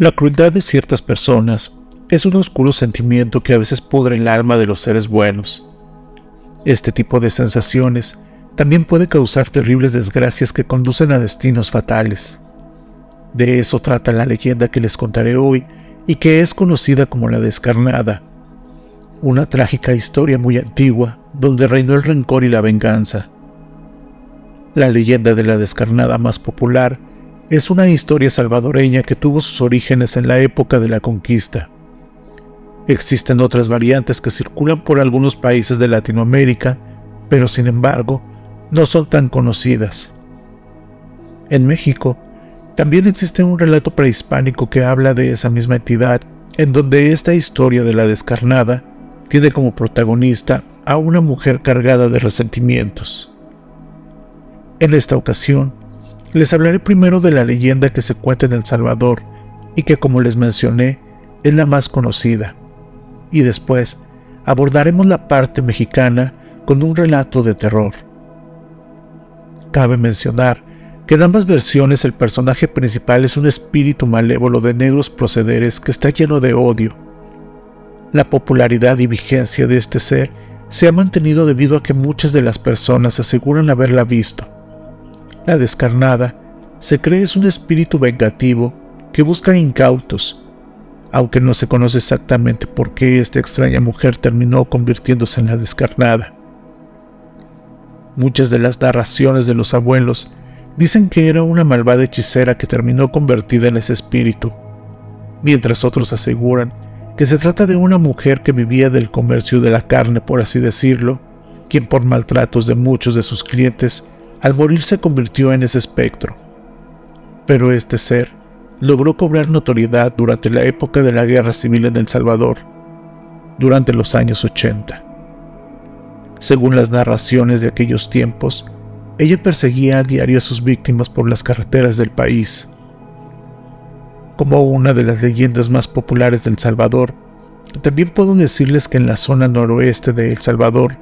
La crueldad de ciertas personas es un oscuro sentimiento que a veces pudre el alma de los seres buenos. Este tipo de sensaciones también puede causar terribles desgracias que conducen a destinos fatales. De eso trata la leyenda que les contaré hoy y que es conocida como la descarnada, una trágica historia muy antigua donde reinó el rencor y la venganza. La leyenda de la descarnada más popular es una historia salvadoreña que tuvo sus orígenes en la época de la conquista. Existen otras variantes que circulan por algunos países de Latinoamérica, pero sin embargo no son tan conocidas. En México, también existe un relato prehispánico que habla de esa misma entidad, en donde esta historia de la descarnada tiene como protagonista a una mujer cargada de resentimientos. En esta ocasión, les hablaré primero de la leyenda que se cuenta en El Salvador y que como les mencioné es la más conocida, y después abordaremos la parte mexicana con un relato de terror. Cabe mencionar que en ambas versiones el personaje principal es un espíritu malévolo de negros procederes que está lleno de odio. La popularidad y vigencia de este ser se ha mantenido debido a que muchas de las personas aseguran haberla visto. La descarnada se cree es un espíritu vengativo que busca incautos, aunque no se conoce exactamente por qué esta extraña mujer terminó convirtiéndose en la descarnada. Muchas de las narraciones de los abuelos dicen que era una malvada hechicera que terminó convertida en ese espíritu, mientras otros aseguran que se trata de una mujer que vivía del comercio de la carne, por así decirlo, quien por maltratos de muchos de sus clientes, al morir se convirtió en ese espectro. Pero este ser logró cobrar notoriedad durante la época de la Guerra Civil en El Salvador, durante los años 80. Según las narraciones de aquellos tiempos, ella perseguía a diario a sus víctimas por las carreteras del país. Como una de las leyendas más populares de El Salvador, también puedo decirles que en la zona noroeste de El Salvador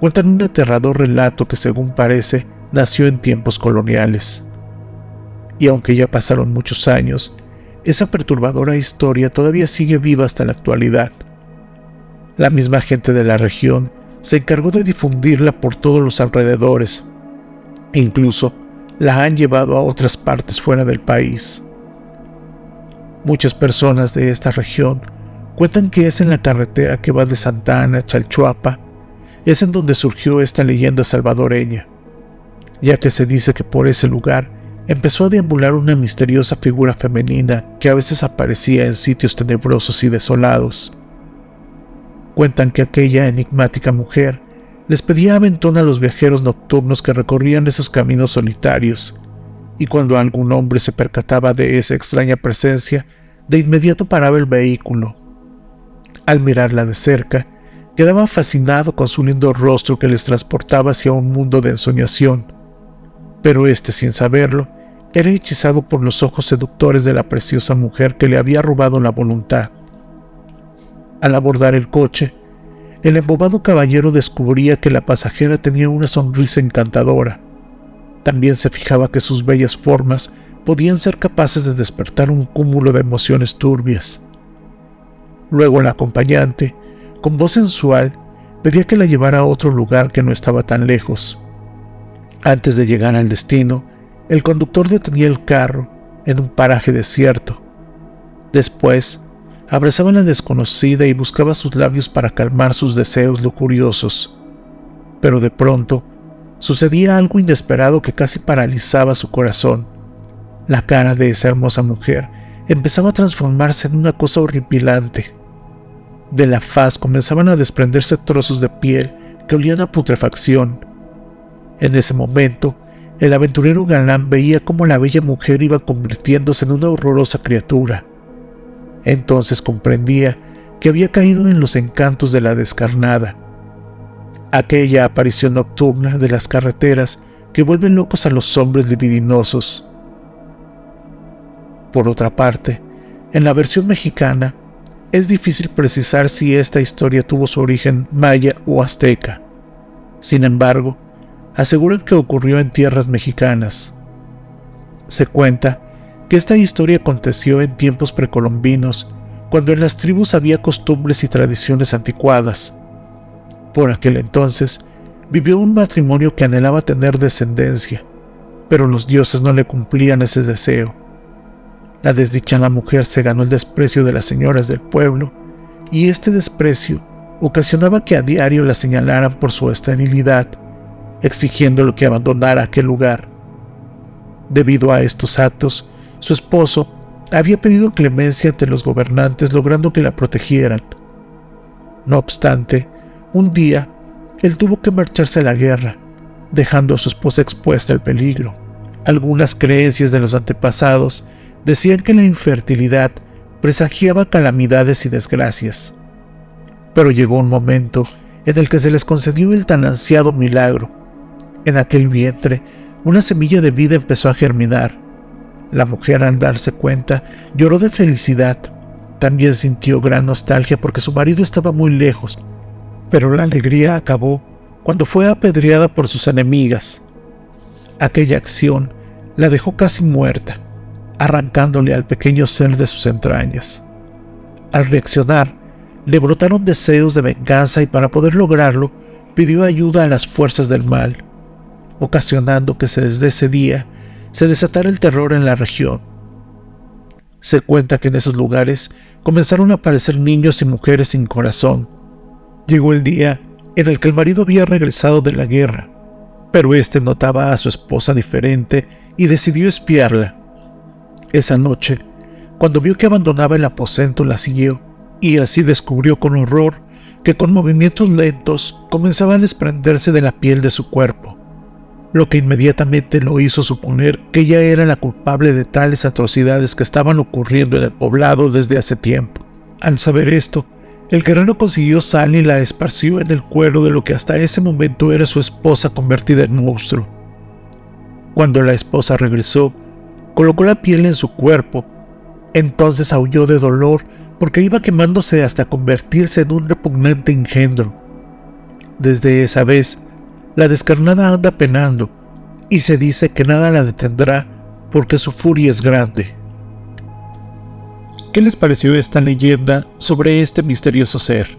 cuentan un aterrador relato que según parece nació en tiempos coloniales. Y aunque ya pasaron muchos años, esa perturbadora historia todavía sigue viva hasta la actualidad. La misma gente de la región se encargó de difundirla por todos los alrededores. Incluso la han llevado a otras partes fuera del país. Muchas personas de esta región cuentan que es en la carretera que va de Santa Ana a Chalchuapa, es en donde surgió esta leyenda salvadoreña, ya que se dice que por ese lugar empezó a deambular una misteriosa figura femenina que a veces aparecía en sitios tenebrosos y desolados. Cuentan que aquella enigmática mujer les pedía aventón a los viajeros nocturnos que recorrían esos caminos solitarios, y cuando algún hombre se percataba de esa extraña presencia, de inmediato paraba el vehículo. Al mirarla de cerca, quedaba fascinado con su lindo rostro que les transportaba hacia un mundo de ensoñación, pero éste, sin saberlo, era hechizado por los ojos seductores de la preciosa mujer que le había robado la voluntad. Al abordar el coche, el embobado caballero descubría que la pasajera tenía una sonrisa encantadora. También se fijaba que sus bellas formas podían ser capaces de despertar un cúmulo de emociones turbias. Luego el acompañante, con voz sensual, pedía que la llevara a otro lugar que no estaba tan lejos. Antes de llegar al destino, el conductor detenía el carro en un paraje desierto. Después, abrazaba a la desconocida y buscaba sus labios para calmar sus deseos lujuriosos. Pero de pronto sucedía algo inesperado que casi paralizaba su corazón. La cara de esa hermosa mujer empezaba a transformarse en una cosa horripilante. De la faz comenzaban a desprenderse trozos de piel que olían a putrefacción. En ese momento, el aventurero galán veía cómo la bella mujer iba convirtiéndose en una horrorosa criatura. Entonces comprendía que había caído en los encantos de la descarnada, aquella aparición nocturna de las carreteras que vuelven locos a los hombres libidinosos. Por otra parte, en la versión mexicana, es difícil precisar si esta historia tuvo su origen maya o azteca. Sin embargo, aseguran que ocurrió en tierras mexicanas. Se cuenta que esta historia aconteció en tiempos precolombinos, cuando en las tribus había costumbres y tradiciones anticuadas. Por aquel entonces, vivió un matrimonio que anhelaba tener descendencia, pero los dioses no le cumplían ese deseo. La desdichada mujer se ganó el desprecio de las señoras del pueblo, y este desprecio ocasionaba que a diario la señalaran por su esterilidad, exigiéndole que abandonara aquel lugar. Debido a estos actos, su esposo había pedido clemencia ante los gobernantes logrando que la protegieran. No obstante, un día, él tuvo que marcharse a la guerra, dejando a su esposa expuesta al peligro. Algunas creencias de los antepasados decían que la infertilidad presagiaba calamidades y desgracias. Pero llegó un momento en el que se les concedió el tan ansiado milagro. En aquel vientre, una semilla de vida empezó a germinar. La mujer al darse cuenta lloró de felicidad. También sintió gran nostalgia porque su marido estaba muy lejos. Pero la alegría acabó cuando fue apedreada por sus enemigas. Aquella acción la dejó casi muerta, arrancándole al pequeño ser de sus entrañas. Al reaccionar, le brotaron deseos de venganza y para poder lograrlo pidió ayuda a las fuerzas del mal, ocasionando que desde ese día se desatara el terror en la región. Se cuenta que en esos lugares comenzaron a aparecer niños y mujeres sin corazón. Llegó el día en el que el marido había regresado de la guerra, pero éste notaba a su esposa diferente y decidió espiarla. Esa noche, cuando vio que abandonaba el aposento, la siguió y así descubrió con horror que con movimientos lentos comenzaba a desprenderse de la piel de su cuerpo, lo que inmediatamente lo hizo suponer que ella era la culpable de tales atrocidades que estaban ocurriendo en el poblado desde hace tiempo. Al saber esto, el guerrero consiguió sal y la esparció en el cuero de lo que hasta ese momento era su esposa convertida en monstruo. Cuando la esposa regresó, colocó la piel en su cuerpo, entonces aulló de dolor porque iba quemándose hasta convertirse en un repugnante engendro. Desde esa vez, la descarnada anda penando, y se dice que nada la detendrá porque su furia es grande. ¿Qué les pareció esta leyenda sobre este misterioso ser?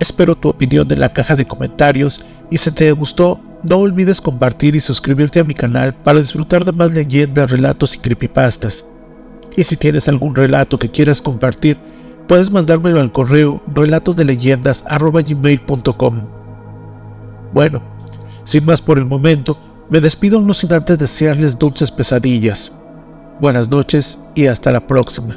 Espero tu opinión en la caja de comentarios y si te gustó, no olvides compartir y suscribirte a mi canal para disfrutar de más leyendas, relatos y creepypastas. Y si tienes algún relato que quieras compartir, puedes mandármelo al correo relatosdeleyendas.gmail.com Bueno, sin más por el momento, me despido no sin antes desearles dulces pesadillas. Buenas noches y hasta la próxima.